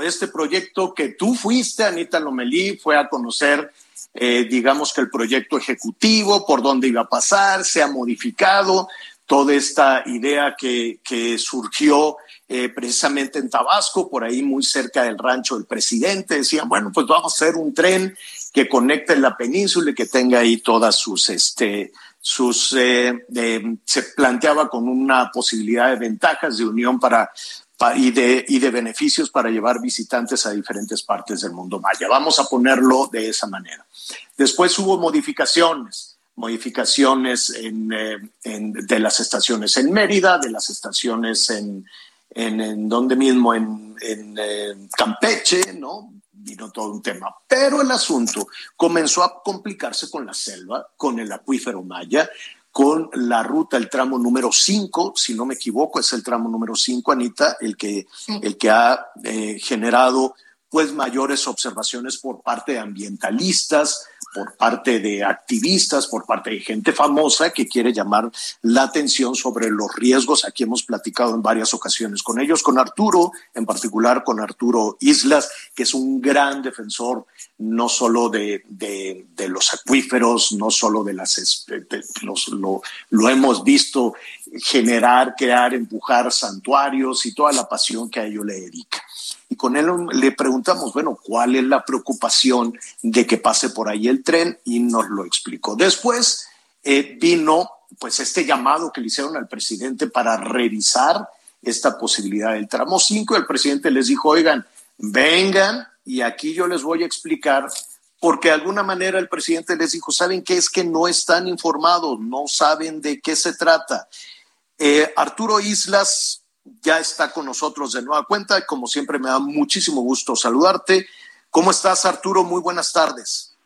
Este proyecto que tú fuiste, Anita Lomelí, fue a conocer, eh, digamos que el proyecto ejecutivo, por dónde iba a pasar, se ha modificado, toda esta idea que, que surgió eh, precisamente en Tabasco, por ahí muy cerca del rancho del presidente, decían, bueno, pues vamos a hacer un tren que conecte la península y que tenga ahí todas sus, este, sus, eh, se planteaba con una posibilidad de ventajas de unión para, y, de, y de beneficios para llevar visitantes a diferentes partes del mundo maya. Vamos a ponerlo de esa manera. Después hubo modificaciones, modificaciones en, eh, en, de las estaciones en Mérida, de las estaciones en, en, donde mismo, en, en Campeche, ¿no? Vino todo un tema. Pero el asunto comenzó a complicarse con la selva, con el acuífero maya, con la ruta, el tramo número 5, si no me equivoco, es el tramo número 5, Anita, el que, el que ha eh, generado pues mayores observaciones por parte de ambientalistas, por parte de activistas, por parte de gente famosa que quiere llamar la atención sobre los riesgos. Aquí hemos platicado en varias ocasiones con ellos, con Arturo, en particular con Arturo Islas, que es un gran defensor no solo de, de, los acuíferos, no solo de las... los, lo, lo hemos visto generar, crear, empujar santuarios y toda la pasión que a ello le dedica y con él le preguntamos, bueno, ¿cuál es la preocupación de que pase por ahí el tren? Y nos lo explicó. Después eh, vino pues este llamado que le hicieron al presidente para revisar esta posibilidad del tramo 5. El presidente les dijo, oigan, vengan y aquí yo les voy a explicar porque de alguna manera el presidente les dijo, ¿saben qué? Es que no están informados, no saben de qué se trata. Eh, Arturo Islas ya está con nosotros de nueva cuenta y como siempre me da muchísimo gusto saludarte. ¿Cómo estás, Arturo? Muy buenas tardes.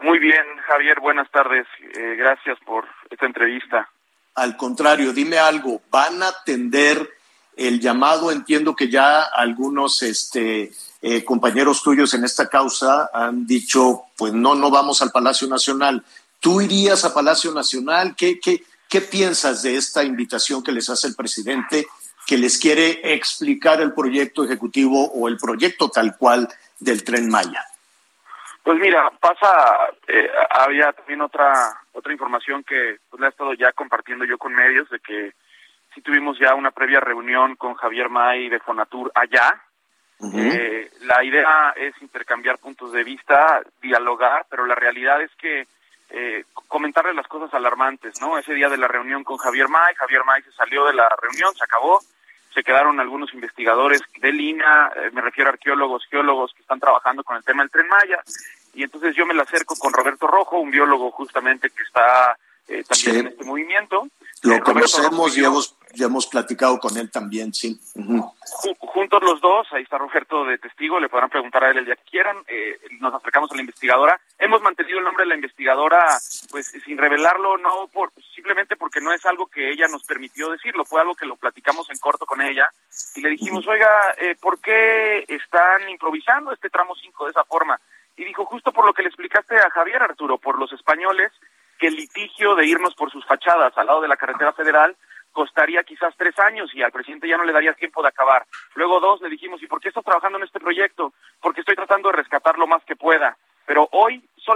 Muy bien, Javier, buenas tardes. Eh, gracias por esta entrevista. Al contrario, dime algo, ¿van a atender el llamado? Entiendo que ya algunos este, eh, compañeros tuyos en esta causa han dicho, pues no, no vamos al Palacio Nacional. ¿Tú irías a Palacio Nacional? ¿Qué, qué, qué piensas de esta invitación que les hace el presidente que les quiere explicar el proyecto ejecutivo o el proyecto tal cual del tren Maya. Pues mira, pasa, eh, había también otra otra información que pues, la he estado ya compartiendo yo con medios de que sí tuvimos ya una previa reunión con Javier May de Fonatur allá. eh, la idea es intercambiar puntos de vista, dialogar, pero la realidad es que eh, comentarle las cosas alarmantes, ¿no? Ese día de la reunión con Javier May, Javier May se salió de la reunión, se acabó, se quedaron algunos investigadores de línea, eh, me refiero a arqueólogos, geólogos que están trabajando con el tema del tren Maya, y entonces yo me la acerco con Roberto Rojo, un biólogo justamente que está eh, también en este movimiento. Lo eh, conocemos y hemos ya hemos platicado con él también, sí. Juntos los dos, ahí está Roberto de testigo, le podrán preguntar a él el día que quieran. Eh, nos acercamos a la investigadora. Hemos mantenido el nombre de la investigadora, pues sin revelarlo, no por simplemente porque no es algo que ella nos permitió decirlo, fue algo que lo platicamos en corto con ella y le dijimos, oiga, eh, ¿por qué están improvisando este tramo 5 de esa forma? Y dijo, justo por lo que le explicaste a Javier Arturo, por los españoles, que el litigio de irnos por sus fachadas al lado de la carretera federal costaría quizás tres años y al presidente ya no le daría tiempo de acabar. Luego dos, le dijimos, ¿y por qué estás trabajando en este proyecto? Porque estoy tratando de rescatar lo más que pueda.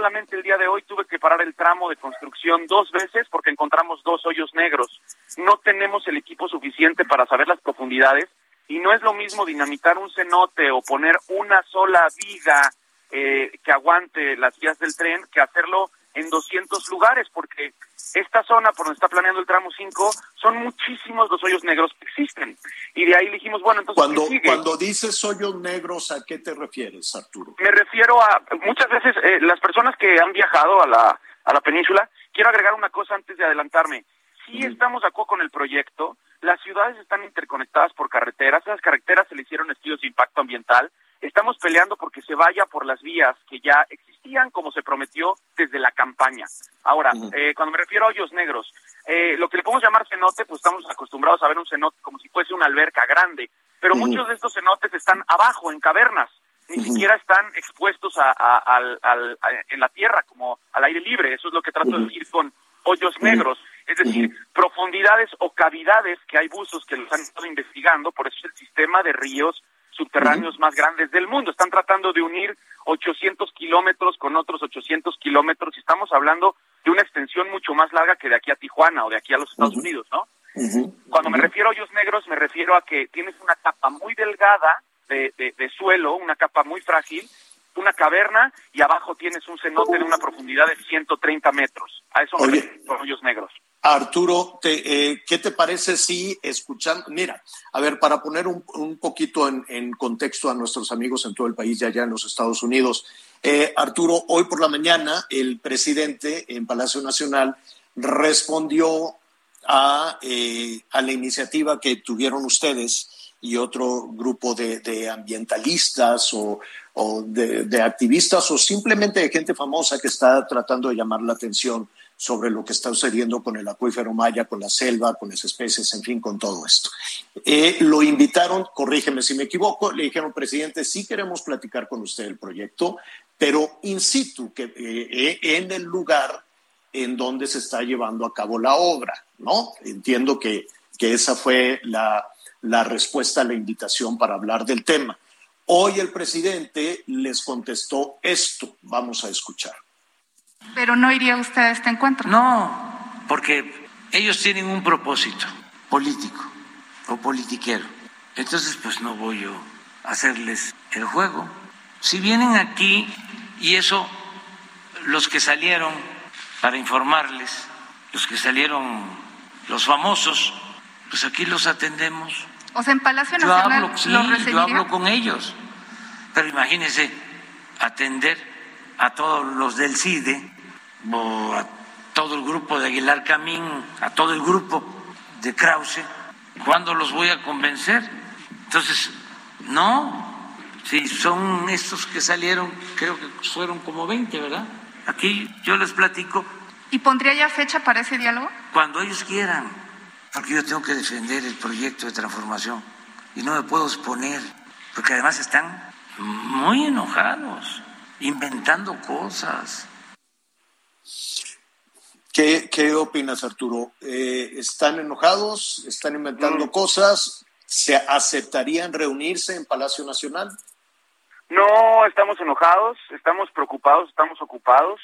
Solamente el día de hoy, tuve que parar el tramo de construcción dos veces porque encontramos dos hoyos negros. No tenemos el equipo suficiente para saber las profundidades y no es lo mismo dinamitar un cenote o poner una sola viga eh, que aguante las vías del tren que hacerlo en 200 lugares, porque esta zona por donde está planeando el tramo 5 son muchísimos los hoyos negros que existen. Y de ahí dijimos, bueno, entonces. Cuando, cuando dices hoyos negros, ¿a qué te refieres, Arturo? Me refiero a muchas veces eh, las personas que han viajado a la, a la península. Quiero agregar una cosa antes de adelantarme. Si estamos de acuerdo con el proyecto, las ciudades están interconectadas por carreteras, esas carreteras se le hicieron estudios de impacto ambiental, estamos peleando porque se vaya por las vías que ya existían como se prometió desde la campaña. Ahora, eh, cuando me refiero a hoyos negros, eh, lo que le podemos llamar cenote, pues estamos acostumbrados a ver un cenote como si fuese una alberca grande, pero muchos de estos cenotes están abajo, en cavernas, ni siquiera están expuestos a, en la tierra, como al aire libre. Eso es lo que trato de decir con hoyos negros, es decir, profundidades o cavidades que hay buzos que los han estado investigando, por eso es el sistema de ríos subterráneos más grandes del mundo. Están tratando de unir 800 kilómetros con otros 800 kilómetros y estamos hablando de una extensión mucho más larga que de aquí a Tijuana o de aquí a los Estados Unidos, ¿no? Cuando me refiero a hoyos negros, me refiero a que tienes una capa muy delgada de, de, suelo, una capa muy frágil, una caverna y abajo tienes un cenote de una profundidad de 130 metros. A eso me refiero hoyos negros. Arturo, eh, ¿qué te parece si escuchando, mira, a ver, para poner un, poquito en, contexto a nuestros amigos en todo el país y allá en los Estados Unidos, eh, Arturo, hoy por la mañana el presidente en Palacio Nacional respondió a, eh, a la iniciativa que tuvieron ustedes y otro grupo de, ambientalistas o, de, de activistas o simplemente de gente famosa que está tratando de llamar la atención sobre lo que está sucediendo con el acuífero maya, con la selva, con las especies, en fin, con todo esto. Eh, lo invitaron, corrígeme si me equivoco, le dijeron, presidente, sí queremos platicar con usted el proyecto, pero in situ, que, eh, en el lugar en donde se está llevando a cabo la obra, ¿no? Entiendo que, que esa fue la, la respuesta a la invitación para hablar del tema. Hoy el presidente les contestó esto, vamos a escuchar. Pero no iría usted a este encuentro. No, porque ellos tienen un propósito político o politiquero. Entonces, pues no voy yo a hacerles el juego. Si vienen aquí y eso, los que salieron para informarles, los que salieron, los famosos, pues aquí los atendemos. O sea, en Palacio Nacional yo hablo, sí, yo hablo con ellos. Pero imagínense atender a todos los del CIDE o a todo el grupo de Aguilar Camín, a todo el grupo de Krause, ¿cuándo los voy a convencer? Entonces, no, si son estos que salieron, creo que fueron como 20, ¿verdad? Aquí yo les platico. ¿Y pondría ya fecha para ese diálogo? Cuando ellos quieran, porque yo tengo que defender el proyecto de transformación y no me puedo exponer, porque además están muy enojados, inventando cosas. ¿Qué, opinas, Arturo? Eh, ¿Están enojados? ¿Están inventando mm. cosas? ¿Se aceptarían reunirse en Palacio Nacional? No, estamos enojados, estamos preocupados, estamos ocupados.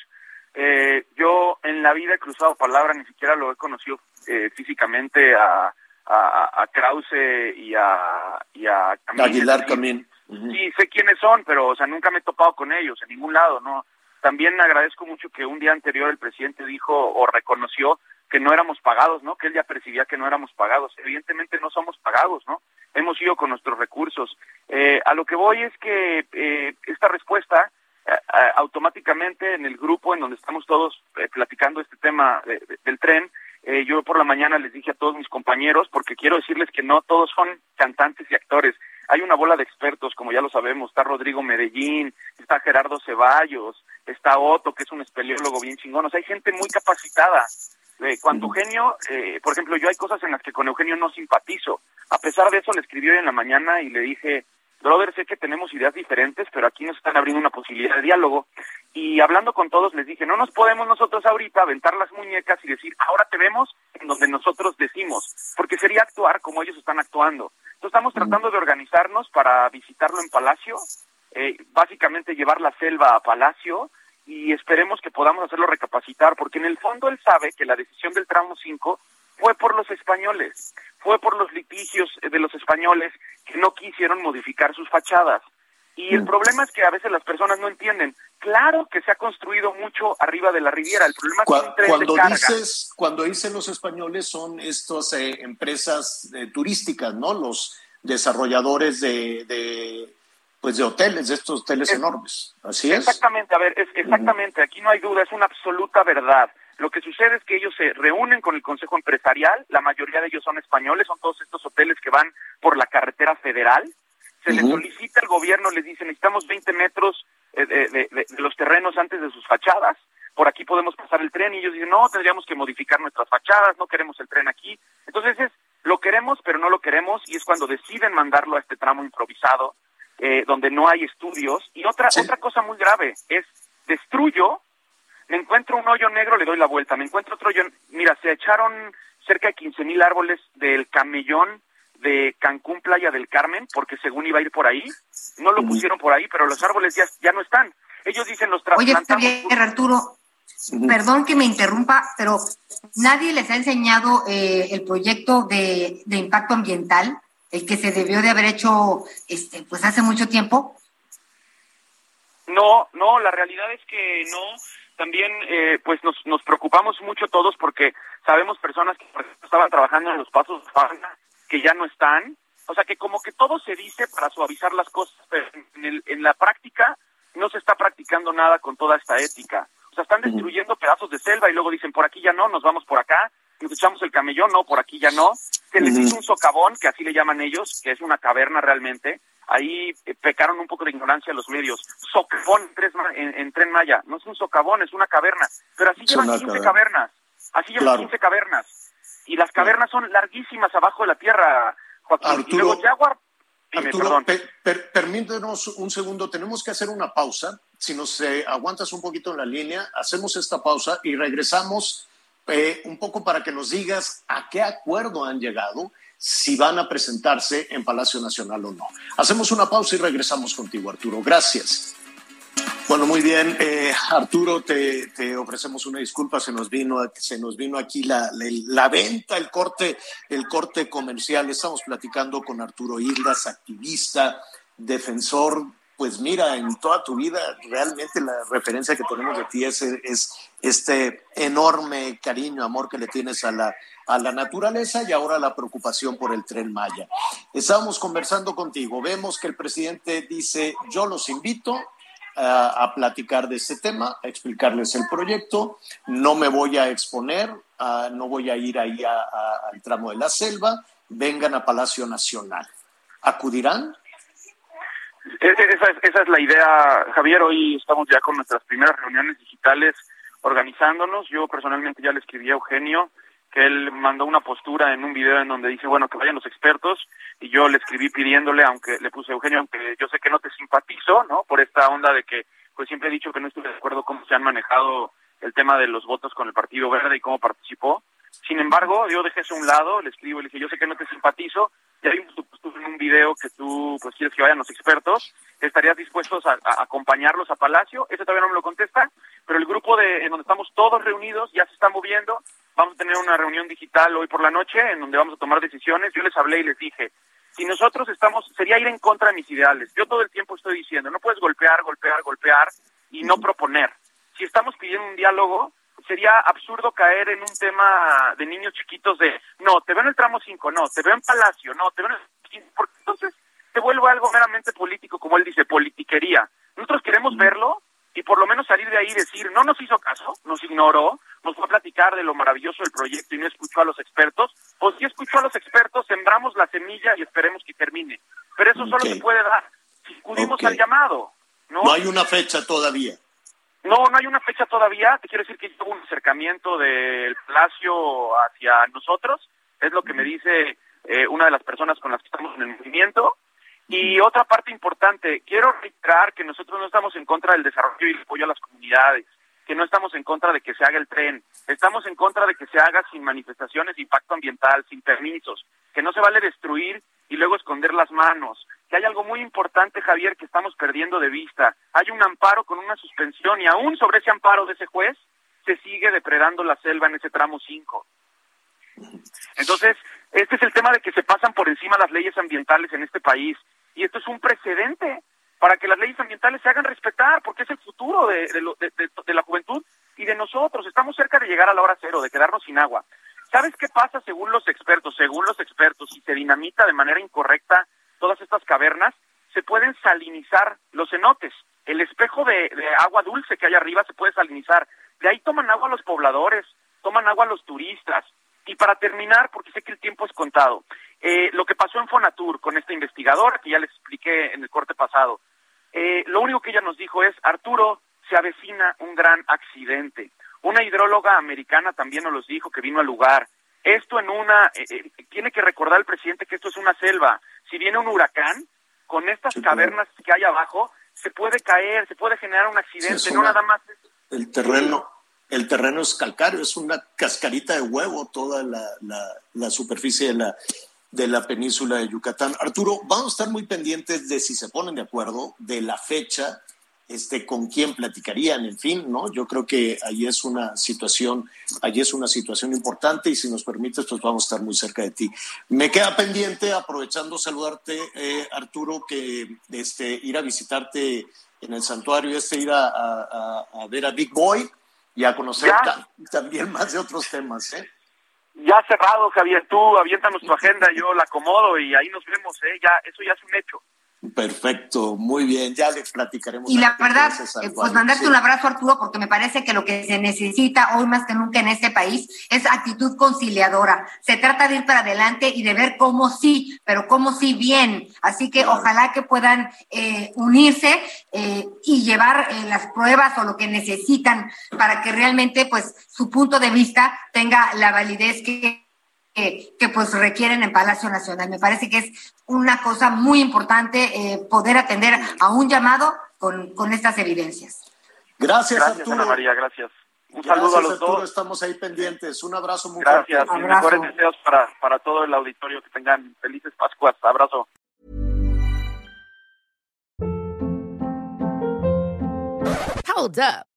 Eh, yo en la vida he cruzado palabra, ni siquiera lo he conocido eh, físicamente a, a, Krause y a, y a Aguilar Camín. Sí, sé quiénes son, pero o sea, nunca me he topado con ellos en ningún lado, ¿no? También agradezco mucho que un día anterior el presidente dijo o reconoció que no éramos pagados, ¿no? Que él ya percibía que no éramos pagados. Evidentemente no somos pagados, ¿no? Hemos ido con nuestros recursos. Eh, a lo que voy es que eh, esta respuesta eh, automáticamente en el grupo en donde estamos todos platicando este tema del tren, yo por la mañana les dije a todos mis compañeros, porque quiero decirles que no todos son cantantes y actores, hay una bola de expertos, como ya lo sabemos, está Rodrigo Medellín, está Gerardo Ceballos, está Otto, que es un espeleólogo bien chingón, o sea, hay gente muy capacitada. Eh, cuando Eugenio, eh, por ejemplo, yo hay cosas en las que con Eugenio no simpatizo. A pesar de eso, le escribí hoy en la mañana y le dije, brother, sé que tenemos ideas diferentes, pero aquí nos están abriendo una posibilidad de diálogo. Y hablando con todos, les dije, no nos podemos nosotros ahorita aventar las muñecas y decir, ahora te vemos en donde nosotros decimos, porque sería actuar como ellos están actuando. Entonces estamos tratando de organizarnos para visitarlo en Palacio, eh, básicamente llevar la selva a Palacio y esperemos que podamos hacerlo recapacitar, porque en el fondo él sabe que la decisión del tramo 5 fue por los españoles, fue por los litigios de los españoles que no quisieron modificar sus fachadas. Y el mm. problema es que a veces las personas no entienden. Claro que se ha construido mucho arriba de la Riviera. El problema es que cuando dices cuando dicen los españoles son estas eh, empresas eh, turísticas, ¿no? Los desarrolladores de, pues de hoteles, de estos hoteles enormes. Así es. Exactamente, a ver, es, exactamente, aquí no hay duda, es una absoluta verdad. Lo que sucede es que ellos se reúnen con el Consejo Empresarial, la mayoría de ellos son españoles, son todos estos hoteles que van por la carretera federal, se les solicita al gobierno, les dice necesitamos 20 metros eh, de, de, los terrenos antes de sus fachadas, por aquí podemos pasar el tren y ellos dicen no, tendríamos que modificar nuestras fachadas, no queremos el tren aquí. Entonces es, lo queremos pero no lo queremos y es cuando deciden mandarlo a este tramo improvisado, eh, donde no hay estudios. Y otra, otra cosa muy grave es destruyo, me encuentro un hoyo negro, le doy la vuelta, me encuentro otro hoyo, mira, se echaron cerca de 15 mil árboles del camellón de Cancún Playa del Carmen, porque según iba a ir por ahí, no lo pusieron por ahí, pero los árboles ya, ya no están. Ellos dicen los trasplantamos. Oye, Javier, Arturo, perdón que me interrumpa, pero nadie les ha enseñado eh, el proyecto de, de, impacto ambiental, el que se debió de haber hecho este, pues hace mucho tiempo. No, no, la realidad es que no. También, eh, pues nos, nos preocupamos mucho todos porque sabemos personas que estaban trabajando en los pasos de que ya no están. O sea que como que todo se dice para suavizar las cosas, pero en, el, en la práctica no se está practicando nada con toda esta ética. O sea, están destruyendo pedazos de selva y luego dicen, por aquí ya no, nos vamos por acá, nos echamos el camellón, no, por aquí ya no. Se les hizo un socavón, que así le llaman ellos, que es una caverna realmente. Ahí eh, pecaron un poco de ignorancia los medios. Socavón en, Tren Maya. No es un socavón, es una caverna. Pero así llevan 15 cavernas. Así llevan 15 cavernas y las cavernas son larguísimas abajo de la tierra, Joaquín. Arturo, y luego Jaguar... Arturo, permítenos un segundo, tenemos que hacer una pausa. Si nos eh, aguantas un poquito en la línea, hacemos esta pausa y regresamos eh, un poco para que nos digas a qué acuerdo han llegado, si van a presentarse en Palacio Nacional o no. Hacemos una pausa y regresamos contigo, Arturo. Gracias. Bueno, muy bien. Eh, Arturo, te, ofrecemos una disculpa. Se nos vino, se nos vino aquí la, la, venta, el corte, el corte comercial. Estamos platicando con Arturo Islas, activista, defensor. Pues mira, en toda tu vida, realmente la referencia que tenemos de ti es, es este enorme cariño, amor que le tienes a la, a la naturaleza y ahora la preocupación por el tren Maya. Estábamos conversando contigo, vemos que el presidente dice, yo los invito, a, platicar de este tema, a explicarles el proyecto. No me voy a exponer, no voy a ir ahí al tramo de la selva. Vengan a Palacio Nacional. ¿Acudirán? E, e, esa es, esa es la idea, Javier. Hoy estamos ya con nuestras primeras reuniones digitales organizándonos. Yo personalmente ya le escribí a Eugenio que él mandó una postura en un video en donde dice, bueno, que vayan los expertos, y yo le escribí pidiéndole, aunque le puse Eugenio, aunque yo sé que no te simpatizo, ¿no? Por esta onda de que, pues siempre he dicho que no estoy de acuerdo cómo se han manejado el tema de los votos con el Partido Verde y cómo participó. Sin embargo, yo dejé eso a un lado, le escribo y le dije, yo sé que no te simpatizo, ya vimos tu postura en un video que tú, pues quieres que vayan los expertos, ¿estarías dispuestos a, a acompañarlos a Palacio? Ese todavía no me lo contesta, pero el grupo de, en donde estamos todos reunidos ya se está moviendo, vamos a tener una reunión digital hoy por la noche en donde vamos a tomar decisiones. Yo les hablé y les dije, si nosotros estamos, sería ir en contra de mis ideales. Yo todo el tiempo estoy diciendo, no puedes golpear, golpear, golpear y no proponer. Si estamos pidiendo un diálogo, sería absurdo caer en un tema de niños chiquitos de, no, te veo en el tramo 5, no, te veo en Palacio, no, te veo en el... Vuelve algo meramente político, como él dice, politiquería. Nosotros queremos verlo y por lo menos salir de ahí y decir, no nos hizo caso, nos ignoró, nos fue a platicar de lo maravilloso del proyecto y no escuchó a los expertos, o si escuchó a los expertos, sembramos la semilla y esperemos que termine. Pero eso solo se puede dar si acudimos al llamado. ¿no? no hay una fecha todavía. No, no hay una fecha todavía. Te quiero decir que hubo un acercamiento del Palacio hacia nosotros. Es lo que me dice eh, una de las personas con las que estamos en el movimiento. Y otra parte importante, quiero reiterar que nosotros no estamos en contra del desarrollo y el apoyo a las comunidades, que no estamos en contra de que se haga el tren, estamos en contra de que se haga sin manifestaciones de impacto ambiental, sin permisos, que no se vale destruir y luego esconder las manos, que hay algo muy importante, Javier, que estamos perdiendo de vista. Hay un amparo con una suspensión y aún sobre ese amparo de ese juez se sigue depredando la selva en ese tramo 5. Entonces, este es el tema de que se pasan por encima las leyes ambientales en este país y esto es un precedente para que las leyes ambientales se hagan respetar, porque es el futuro de, la juventud y de nosotros. Estamos cerca de llegar a la hora cero, de quedarnos sin agua. ¿Sabes qué pasa según los expertos? Según los expertos, si se dinamita de manera incorrecta todas estas cavernas, se pueden salinizar los cenotes. El espejo de, de agua dulce que hay arriba se puede salinizar. De ahí toman agua los pobladores, toman agua los turistas. Y para terminar, porque sé que el tiempo es contado, eh, lo que pasó en Fonatur con esta investigadora, que ya les expliqué en el corte pasado, eh, lo único que ella nos dijo es, Arturo, se avecina un gran accidente. Una hidróloga americana también nos los dijo que vino al lugar. Esto en una, eh, tiene que recordar el presidente que esto es una selva. Si viene un huracán, con estas cavernas que hay abajo, se puede caer, se puede generar un accidente, no nada más. El terreno, el terreno es calcáreo, es una cascarita de huevo toda la, la, superficie de la, de la península de Yucatán. Arturo, vamos a estar muy pendientes de si se ponen de acuerdo, de la fecha, este, con quién platicarían, en fin, ¿no? Yo creo que ahí es una situación, ahí es una situación importante y si nos permites, pues vamos a estar muy cerca de ti. Me queda pendiente, aprovechando saludarte, eh, Arturo, que este, ir a visitarte en el santuario, este ir a, a ver a Big Boy, y a conocer también más de otros temas. ¿eh? Ya cerrado, Javier, tú aviéntanos tu agenda, yo la acomodo y ahí nos vemos, ¿eh? ya, eso ya es un hecho. Perfecto, muy bien, ya les platicaremos. Y la verdad, eh, pues mandarte un abrazo Arturo, porque me parece que lo que se necesita hoy más que nunca en este país es actitud conciliadora. Se trata de ir para adelante y de ver cómo sí, pero cómo sí bien. Así que ojalá que puedan eh, unirse eh, y llevar las pruebas o lo que necesitan para que realmente pues su punto de vista tenga la validez que que, pues requieren en Palacio Nacional. Me parece que es una cosa muy importante eh, poder atender a un llamado con, con estas evidencias. Gracias, gracias Ana María, gracias. Un saludo a los dos. Estamos ahí pendientes. Un abrazo muy Gracias. Y mejores deseos para, para todo el auditorio. Que tengan felices Pascuas. Abrazo. Hold up.